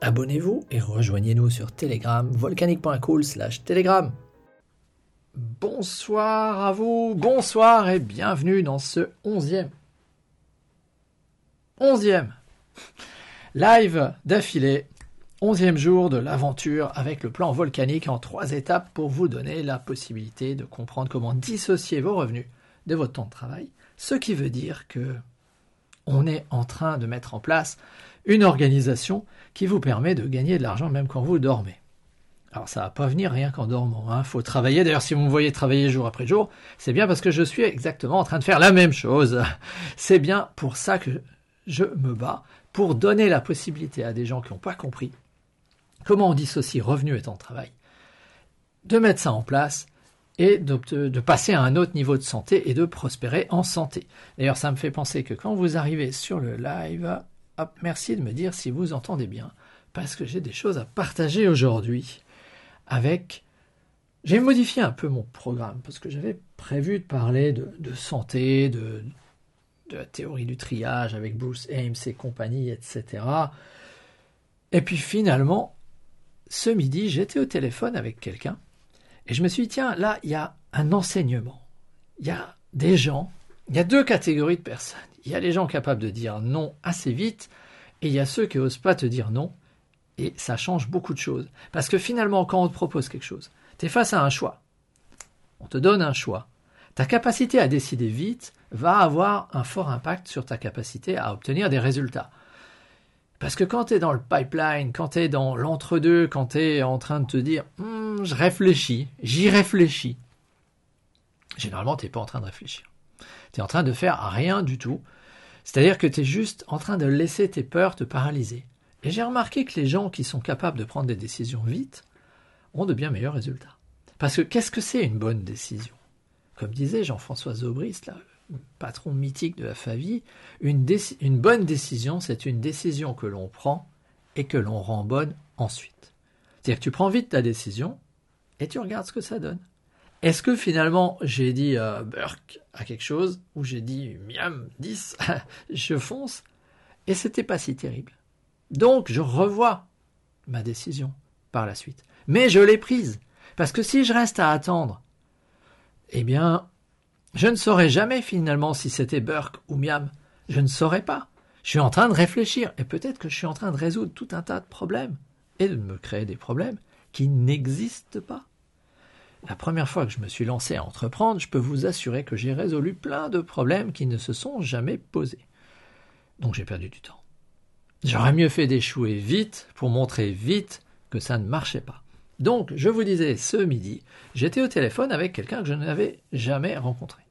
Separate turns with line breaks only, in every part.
Abonnez-vous et rejoignez-nous sur Telegram, volcanique.cool slash Telegram. Bonsoir à vous, bonsoir et bienvenue dans ce onzième, onzième live d'affilée, onzième jour de l'aventure avec le plan volcanique en trois étapes pour vous donner la possibilité de comprendre comment dissocier vos revenus de votre temps de travail, ce qui veut dire que on est en train de mettre en place une organisation qui vous permet de gagner de l'argent même quand vous dormez. Alors ça va pas venir rien qu'en dormant, il hein. faut travailler. D'ailleurs, si vous me voyez travailler jour après jour, c'est bien parce que je suis exactement en train de faire la même chose. C'est bien pour ça que je me bats, pour donner la possibilité à des gens qui n'ont pas compris comment on dissocie revenu et temps de travail, de mettre ça en place et de, passer à un autre niveau de santé et de prospérer en santé. D'ailleurs, ça me fait penser que quand vous arrivez sur le live, merci de me dire si vous entendez bien, parce que j'ai des choses à partager aujourd'hui avec... J'ai modifié un peu mon programme, parce que j'avais prévu de parler de, santé, de, de, la théorie du triage avec Bruce Ames et compagnie, etc. Et puis finalement, ce midi, j'étais au téléphone avec quelqu'un, et je me suis dit, tiens, là, il y a un enseignement. Il y a des gens, il y a deux catégories de personnes. Il y a les gens capables de dire non assez vite, et il y a ceux qui n'osent pas te dire non, et ça change beaucoup de choses. Parce que finalement, quand on te propose quelque chose, tu es face à un choix. On te donne un choix. Ta capacité à décider vite va avoir un fort impact sur ta capacité à obtenir des résultats. Parce que quand tu es dans le pipeline, quand tu es dans l'entre-deux, quand tu es en train de te dire hmm, je réfléchis, j'y réfléchis, généralement tu n'es pas en train de réfléchir. Tu es en train de faire rien du tout c'est-à-dire que tu es juste en train de laisser tes peurs te paralyser. Et j'ai remarqué que les gens qui sont capables de prendre des décisions vite ont de bien meilleurs résultats. Parce que qu'est-ce que c'est une bonne décision? Comme disait Jean-François Zobris, le patron mythique de la une, une bonne décision, c'est une décision que l'on prend et que l'on rend bonne ensuite. C'est-à-dire que tu prends vite ta décision et tu regardes ce que ça donne. Est-ce que finalement j'ai dit euh, Burke à quelque chose ou j'ai dit Miam 10, je fonce et c'était pas si terrible. Donc je revois ma décision par la suite. Mais je l'ai prise parce que si je reste à attendre, eh bien, je ne saurais jamais finalement si c'était Burke ou Miam. Je ne saurais pas. Je suis en train de réfléchir et peut-être que je suis en train de résoudre tout un tas de problèmes et de me créer des problèmes qui n'existent pas. La première fois que je me suis lancé à entreprendre, je peux vous assurer que j'ai résolu plein de problèmes qui ne se sont jamais posés. Donc j'ai perdu du temps. J'aurais mieux fait d'échouer vite pour montrer vite que ça ne marchait pas. Donc, je vous disais, ce midi, j'étais au téléphone avec quelqu'un que je n'avais jamais rencontré.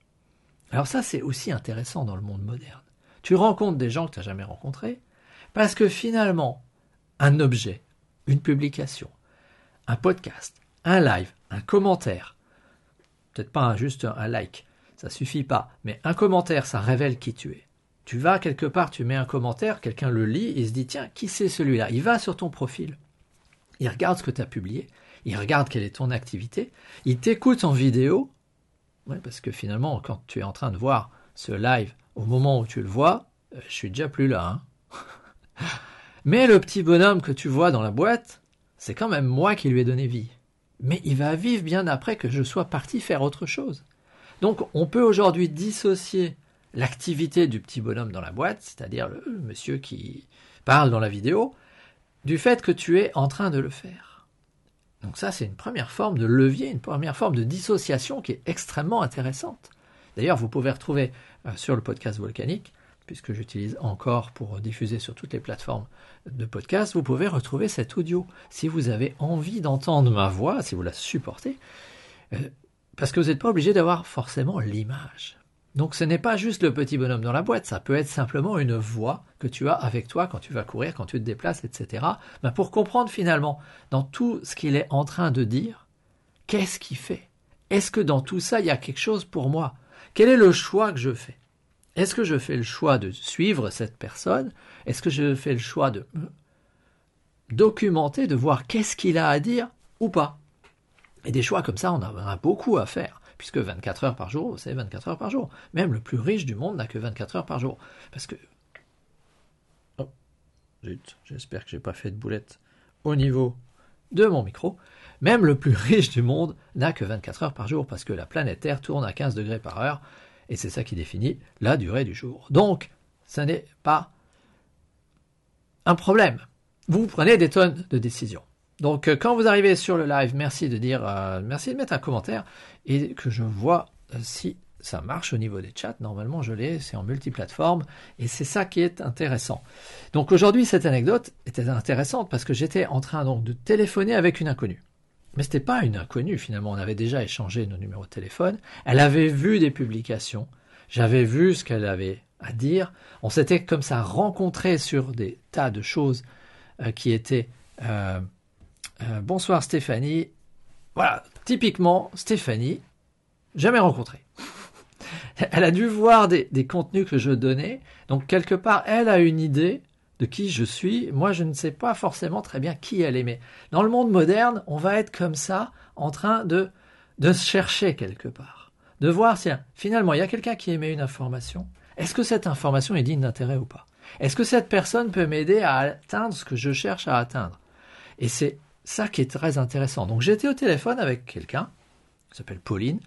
Alors ça, c'est aussi intéressant dans le monde moderne. Tu rencontres des gens que tu n'as jamais rencontrés, parce que finalement, un objet, une publication, un podcast, un live, un commentaire, peut-être pas juste un like, ça suffit pas, mais un commentaire, ça révèle qui tu es. Tu vas quelque part, tu mets un commentaire, quelqu'un le lit, il se dit tiens, qui c'est celui-là? Il va sur ton profil, il regarde ce que tu as publié, il regarde quelle est ton activité, il t'écoute en vidéo, parce que finalement, quand tu es en train de voir ce live, au moment où tu le vois, euh, je suis déjà plus là. Hein. Mais le petit bonhomme que tu vois dans la boîte, c'est quand même moi qui lui ai donné vie mais il va vivre bien après que je sois parti faire autre chose. Donc on peut aujourd'hui dissocier l'activité du petit bonhomme dans la boîte, c'est-à-dire le monsieur qui parle dans la vidéo, du fait que tu es en train de le faire. Donc ça, c'est une première forme de levier, une première forme de dissociation qui est extrêmement intéressante. D'ailleurs, vous pouvez retrouver euh, sur le podcast volcanique puisque j'utilise encore pour diffuser sur toutes les plateformes de podcast, vous pouvez retrouver cet audio. Si vous avez envie d'entendre ma voix, si vous la supportez, euh, parce que vous n'êtes pas obligé d'avoir forcément l'image. Donc ce n'est pas juste le petit bonhomme dans la boîte, ça peut être simplement une voix que tu as avec toi quand tu vas courir, quand tu te déplaces, etc. Pour comprendre finalement dans tout ce qu'il est en train de dire, qu'est-ce qu'il fait? Est-ce que dans tout ça, il y a quelque chose pour moi? Quel est le choix que je fais? Est-ce que je fais le choix de suivre cette personne? Est-ce que je fais le choix de documenter, de voir qu'est-ce qu'il a à dire ou pas? Et des choix comme ça, on en a beaucoup à faire puisque 24 heures par jour, c'est 24 heures par jour. Même le plus riche du monde n'a que 24 heures par jour. Parce que... Oh, j'espère que j'ai pas fait de boulette au niveau de mon micro. Même le plus riche du monde n'a que 24 heures par jour, parce que la planète Terre tourne à 15 degrés par heure, et c'est ça qui définit la durée du jour. Donc, ce n'est pas un problème. Vous prenez des tonnes de décisions. Donc, euh, quand vous arrivez sur le live, merci de dire, euh, merci de mettre un commentaire et que je vois euh, si ça marche au niveau des chats. Normalement, je l'ai, c'est en multiplateforme et c'est ça qui est intéressant. Donc aujourd'hui, cette anecdote était intéressante parce que j'étais en train donc de téléphoner avec une inconnue. Mais ce n'était pas une inconnue finalement, on avait déjà échangé nos numéros de téléphone. Elle avait vu des publications, j'avais vu ce qu'elle avait à dire. On s'était comme ça rencontrés sur des tas de choses qui étaient euh, bonsoir Stéphanie. Voilà, typiquement Stéphanie, jamais rencontrée. elle a dû voir des, contenus que je donnais, donc quelque part elle a une idée de qui je suis. Moi, je ne sais pas forcément très bien qui elle mais dans le monde moderne, on va être comme ça, en train de, de se chercher quelque part, de voir si finalement il y a quelqu'un qui émet une information. Est-ce que cette information est digne d'intérêt ou pas? Est-ce que cette personne peut m'aider à atteindre ce que je cherche à atteindre? Et c'est ça qui est très intéressant. Donc j'étais au téléphone avec quelqu'un, qui s'appelle Pauline.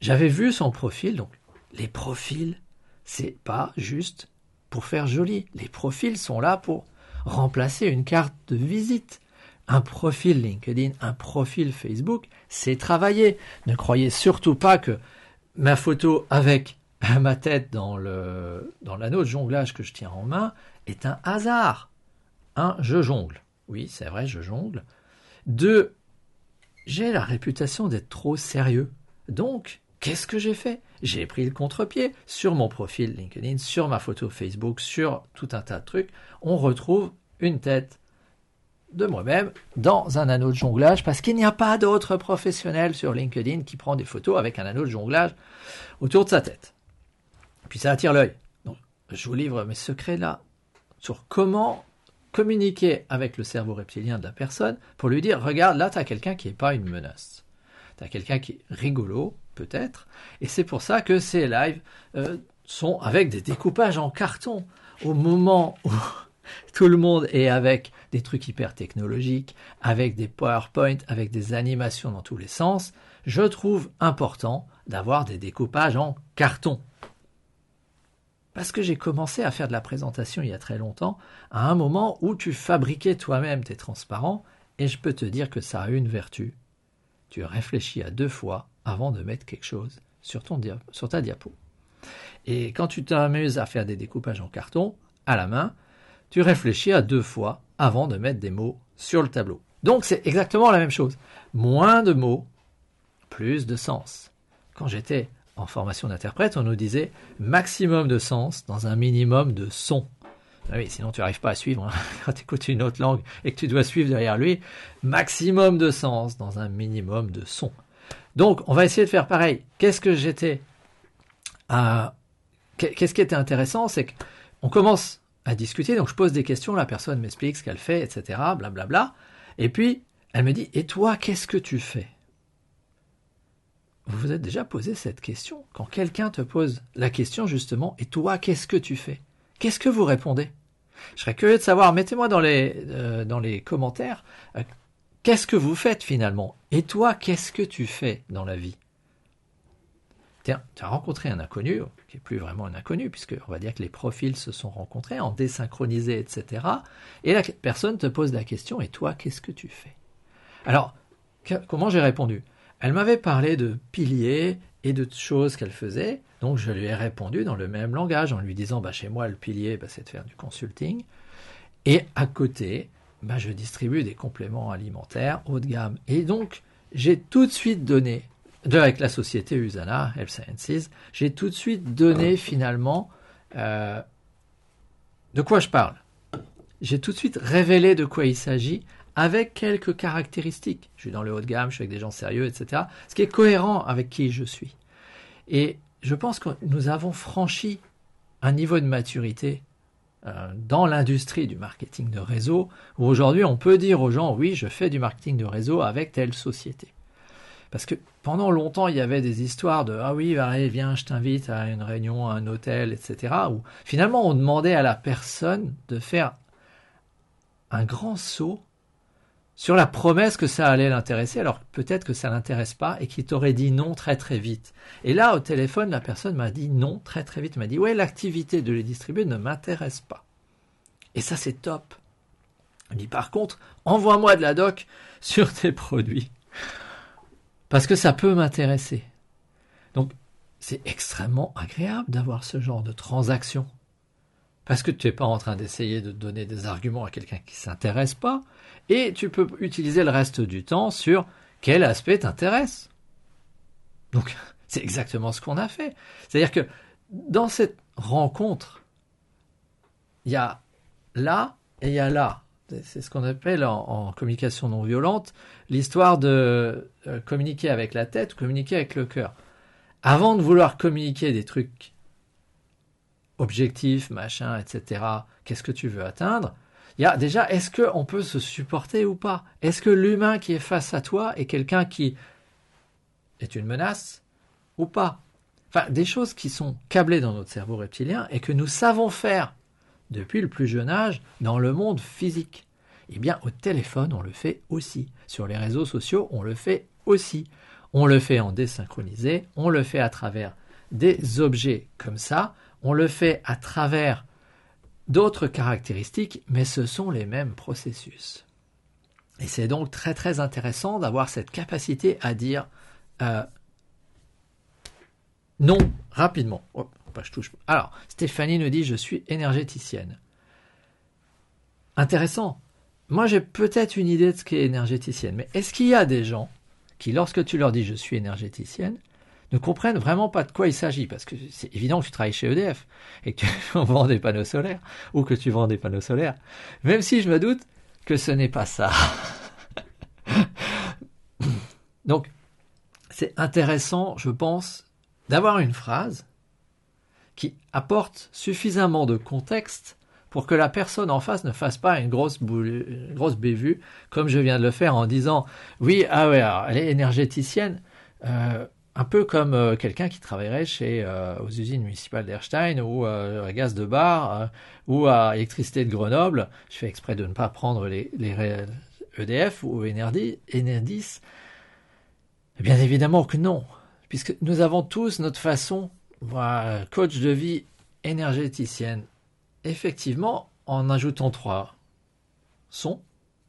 J'avais vu son profil, donc les profils, c'est pas juste pour faire joli. Les profils sont là pour remplacer une carte de visite. Un profil LinkedIn, un profil Facebook, c'est travailler. Ne croyez surtout pas que ma photo avec ma tête dans le dans l'anneau de jonglage que je tiens en main est un hasard. Un, je jongle. Oui, c'est vrai, je jongle. Deux, j'ai la réputation d'être trop sérieux. Donc, qu'est-ce que j'ai fait? J'ai pris le contre-pied sur mon profil LinkedIn, sur ma photo Facebook, sur tout un tas de trucs. On retrouve une tête de moi-même dans un anneau de jonglage parce qu'il n'y a pas d'autre professionnel sur LinkedIn qui prend des photos avec un anneau de jonglage autour de sa tête. Puis ça attire l'œil. Donc, je vous livre mes secrets là sur comment communiquer avec le cerveau reptilien de la personne pour lui dire, regarde, là, tu as quelqu'un qui n'est pas une menace. Tu as quelqu'un qui est rigolo, peut-être, et c'est pour ça que ces lives euh, sont avec des découpages en carton. Au moment où tout le monde est avec des trucs hyper technologiques, avec des PowerPoint, avec des animations dans tous les sens, je trouve important d'avoir des découpages en carton. Parce que j'ai commencé à faire de la présentation il y a très longtemps, à un moment où tu fabriquais toi-même tes transparents, et je peux te dire que ça a une vertu. Tu réfléchis à deux fois avant de mettre quelque chose sur, ta diapo. Et quand tu t'amuses à faire des découpages en carton, à la main, tu réfléchis à deux fois avant de mettre des mots sur le tableau. Donc c'est exactement la même chose. Moins de mots, plus de sens. Quand j'étais en formation d'interprète, on nous disait maximum de sens dans un minimum de son. Ah oui, sinon tu n'arrives pas à suivre. Hein. Quand tu écoutes une autre langue et que tu dois suivre derrière lui, maximum de sens dans un minimum de son. Donc, on va essayer de faire pareil. Qu'est-ce que j'étais à... Qu'est-ce qui était intéressant, c'est qu'on commence à discuter, donc je pose des questions, la personne m'explique ce qu'elle fait, etc., blablabla. Bla bla, et puis, elle me dit, et toi, qu'est-ce que tu fais? Vous vous êtes déjà posé cette question Quand quelqu'un te pose la question justement, et toi, qu'est-ce que tu fais? Qu'est-ce que vous répondez? Je serais curieux de savoir, mettez-moi dans les, euh, dans les commentaires, euh, qu'est-ce que vous faites finalement? Et toi, qu'est-ce que tu fais dans la vie? Tiens, tu as rencontré un inconnu, qui est plus vraiment un inconnu, puisque on va dire que les profils se sont rencontrés, en désynchronisé, etc. Et la personne te pose la question, et toi, qu'est-ce que tu fais? Alors, comment j'ai répondu? Elle m'avait parlé de piliers et de choses qu'elle faisait, donc je lui ai répondu dans le même langage en lui disant bah, chez moi le pilier bah, c'est de faire du consulting, et à côté bah, je distribue des compléments alimentaires haut de gamme. Et donc j'ai tout de suite donné avec la société Usana, Health Sciences, j'ai tout de suite donné finalement euh, de quoi je parle. J'ai tout de suite révélé de quoi il s'agit avec quelques caractéristiques. Je suis dans le haut de gamme, je suis avec des gens sérieux, etc. Ce qui est cohérent avec qui je suis. Et je pense que nous avons franchi un niveau de maturité dans l'industrie du marketing de réseau, où aujourd'hui on peut dire aux gens, oui, je fais du marketing de réseau avec telle société. Parce que pendant longtemps, il y avait des histoires de Ah oui, allez, viens, je t'invite à une réunion, à un hôtel, etc. Où finalement, on demandait à la personne de faire un grand saut sur la promesse que ça allait l'intéresser, alors peut-être que ça l'intéresse pas et qu'il t'aurait dit non très très vite. Et là, au téléphone, la personne m'a dit non très très vite. m'a dit ouais, l'activité de les distribuer ne m'intéresse pas. Et ça, c'est top. Il dit par contre, envoie-moi de la doc sur tes produits. Parce que ça peut m'intéresser. Donc, c'est extrêmement agréable d'avoir ce genre de transaction. Parce que tu n'es pas en train d'essayer de donner des arguments à quelqu'un qui ne s'intéresse pas, et tu peux utiliser le reste du temps sur quel aspect t'intéresse. Donc, c'est exactement ce qu'on a fait. C'est-à-dire que dans cette rencontre, il y a là et il y a là. C'est ce qu'on appelle en, communication non violente l'histoire de euh, communiquer avec la tête communiquer avec le cœur. Avant de vouloir communiquer des trucs objectifs, machin, etc., qu'est-ce que tu veux atteindre? Il y a déjà, est-ce qu'on peut se supporter ou pas? Est-ce que l'humain qui est face à toi est quelqu'un qui est une menace ou pas? Enfin, des choses qui sont câblées dans notre cerveau reptilien et que nous savons faire depuis le plus jeune âge dans le monde physique. Eh bien, au téléphone, on le fait aussi. Sur les réseaux sociaux, on le fait aussi. On le fait en désynchronisé, on le fait à travers des objets comme ça, on le fait à travers d'autres caractéristiques, mais ce sont les mêmes processus. Et c'est donc très très intéressant d'avoir cette capacité à dire euh, non rapidement. touche. Alors, Stéphanie nous dit je suis énergéticienne. Intéressant. Moi, j'ai peut-être une idée de ce qu'est énergéticienne, mais est-ce qu'il y a des gens qui, lorsque tu leur dis je suis énergéticienne, ne comprennent vraiment pas de quoi il s'agit Parce que c'est évident que tu travailles chez EDF et que tu vends des panneaux solaires ou que tu vends des panneaux solaires, même si je me doute que ce n'est pas ça. Donc, c'est intéressant, je pense, d'avoir une phrase qui apporte suffisamment de contexte pour que la personne en face ne fasse pas une grosse, grosse bévue, comme je viens de le faire en disant oui, ah ouais, elle est énergéticienne, euh, un peu comme euh, quelqu'un qui travaillerait chez euh, aux usines municipales d'Erstein ou à Gaz de Bar ou à Électricité de Grenoble. Je fais exprès de ne pas prendre les, EDF ou Enerdis. Enerdis. Bien évidemment que non, puisque nous avons tous notre façon, voilà, coach de vie énergéticienne, effectivement, en ajoutant trois sons,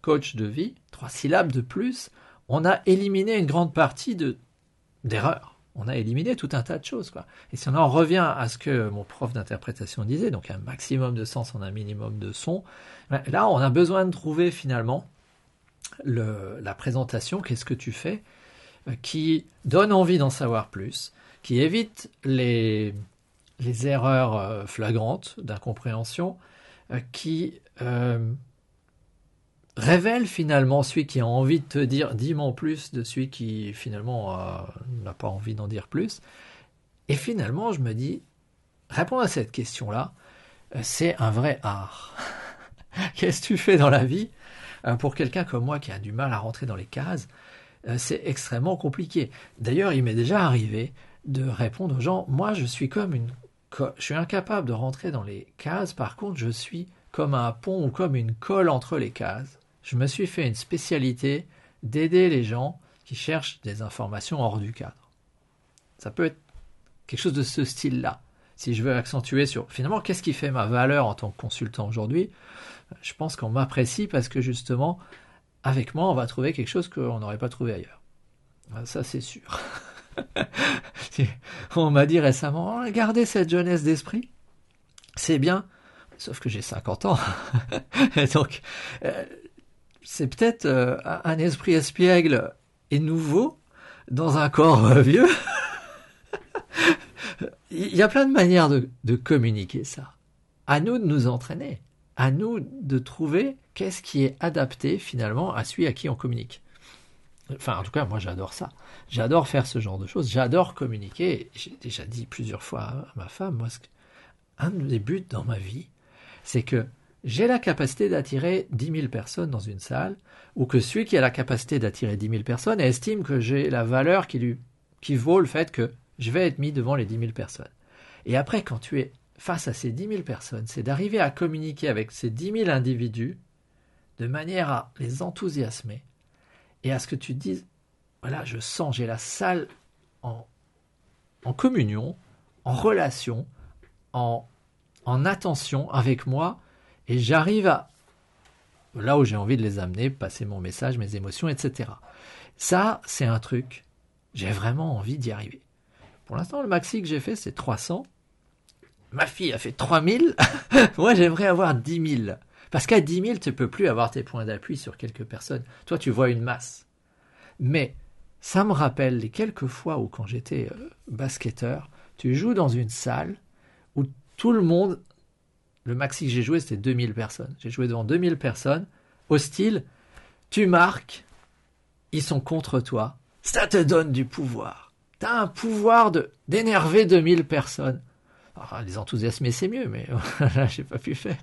coach de vie, trois syllabes de plus, on a éliminé une grande partie de d'erreurs. On a éliminé tout un tas de choses. Quoi. Et si on en revient à ce que mon prof d'interprétation disait, donc un maximum de sens en un minimum de son, ben là on a besoin de trouver finalement le, la présentation, qu'est-ce que tu fais, euh, qui donne envie d'en savoir plus, qui évite les, erreurs euh, flagrantes d'incompréhension euh, qui révèlent finalement celui qui a envie de te dire dis-moi plus de celui qui finalement n'a pas envie d'en dire plus. Et finalement, je me dis, répondre à cette question-là, c'est un vrai art. Qu'est-ce que tu fais dans la vie pour quelqu'un comme moi qui a du mal à rentrer dans les cases C'est extrêmement compliqué. D'ailleurs, il m'est déjà arrivé de répondre aux gens, moi je suis comme une je suis incapable de rentrer dans les cases, par contre je suis comme un pont ou comme une colle entre les cases. Je me suis fait une spécialité d'aider les gens qui cherchent des informations hors du cadre. Ça peut être quelque chose de ce style-là. Si je veux accentuer sur finalement qu'est-ce qui fait ma valeur en tant que consultant aujourd'hui, je pense qu'on m'apprécie parce que justement, avec moi, on va trouver quelque chose qu'on n'aurait pas trouvé ailleurs. Ça, c'est sûr. On m'a dit récemment, oh, gardez cette jeunesse d'esprit, c'est bien, sauf que j'ai 50 ans. Donc, euh, c'est peut-être euh, un esprit espiègle et nouveau dans un corps euh, vieux. Il y a plein de manières de, de communiquer ça. À nous de nous entraîner. À nous de trouver qu'est-ce qui est adapté finalement à celui à qui on communique. Enfin, en tout cas, moi j'adore ça. J'adore faire ce genre de choses. J'adore communiquer. J'ai déjà dit plusieurs fois à ma femme, moi, un des buts dans ma vie, c'est que j'ai la capacité d'attirer 10 000 personnes dans une salle, ou que celui qui a la capacité d'attirer 10 000 personnes estime que j'ai la valeur qui, lui, qui vaut le fait que je vais être mis devant les 10 000 personnes. Et après, quand tu es face à ces 10 000 personnes, c'est d'arriver à communiquer avec ces 10 000 individus de manière à les enthousiasmer et à ce que tu dises, voilà, je sens, j'ai la salle en, en communion, en relation, en, en attention avec moi, et j'arrive à là où j'ai envie de les amener, passer mon message, mes émotions, etc. Ça, c'est un truc, j'ai vraiment envie d'y arriver. Pour l'instant, le maxi que j'ai fait, c'est 300. Ma fille a fait 3000. Moi, j'aimerais avoir 10 000. Parce qu'à 10 000, tu peux plus avoir tes points d'appui sur quelques personnes. Toi, tu vois une masse. Mais ça me rappelle les quelques fois où, quand j'étais euh, basketteur, tu joues dans une salle où tout le monde, le maxi que j'ai joué, c'était 2000 personnes. J'ai joué devant 2000 personnes, hostile. Tu marques, ils sont contre toi. Ça te donne du pouvoir. Tu as un pouvoir d'énerver 2000 personnes. Alors, les enthousiasmer, c'est mieux, mais là, j'ai pas pu faire.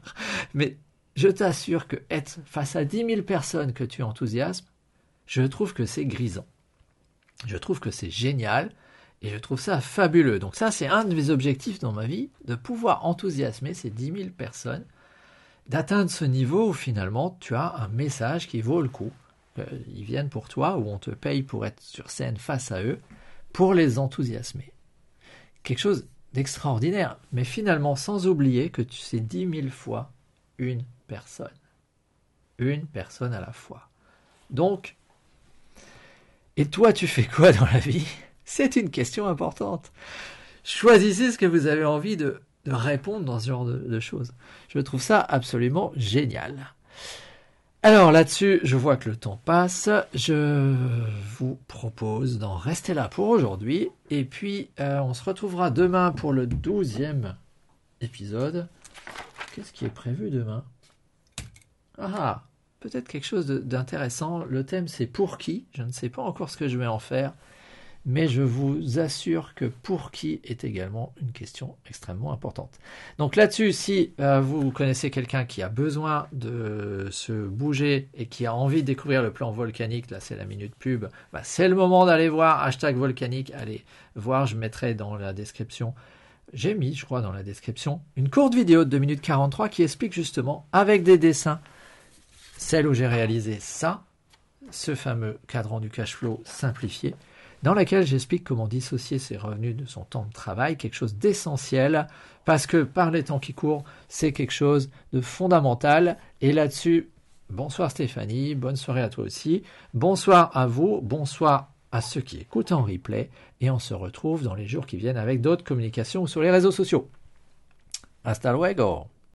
Mais je t'assure que être face à 10 000 personnes que tu enthousiasmes, je trouve que c'est grisant. Je trouve que c'est génial et je trouve ça fabuleux. Donc ça, c'est un de mes objectifs dans ma vie, de pouvoir enthousiasmer ces 10 000 personnes, d'atteindre ce niveau où finalement tu as un message qui vaut le coup. Ils viennent pour toi, ou on te paye pour être sur scène face à eux, pour les enthousiasmer. Quelque chose d'extraordinaire, mais finalement sans oublier que tu sais 10 000 fois une personne. Une personne à la fois. Donc, et toi, tu fais quoi dans la vie? C'est une question importante. Choisissez ce que vous avez envie de, répondre dans ce genre de, choses. Je trouve ça absolument génial. Alors là-dessus, je vois que le temps passe. Je vous propose d'en rester là pour aujourd'hui. Et puis, euh, on se retrouvera demain pour le douzième épisode. Qu'est-ce qui est prévu demain? Ah, peut-être quelque chose d'intéressant. Le thème c'est pour qui? Je ne sais pas encore ce que je vais en faire, mais je vous assure que pour qui est également une question extrêmement importante. Donc là-dessus, si euh, vous connaissez quelqu'un qui a besoin de se bouger et qui a envie de découvrir le plan volcanique, là c'est la minute pub, bah, c'est le moment d'aller voir hashtag volcanique. Allez voir, je mettrai dans la description j'ai mis, je crois, dans la description, une courte vidéo de 2 minutes 43 qui explique justement, avec des dessins, celle où j'ai réalisé ça, ce fameux cadran du cash flow simplifié, dans laquelle j'explique comment dissocier ses revenus de son temps de travail, quelque chose d'essentiel, parce que par les temps qui courent, c'est quelque chose de fondamental, et là-dessus, bonsoir Stéphanie, bonne soirée à toi aussi, bonsoir à vous, bonsoir à ceux qui écoutent en replay. Et on se retrouve dans les jours qui viennent avec d'autres communications sur les réseaux sociaux. Hasta luego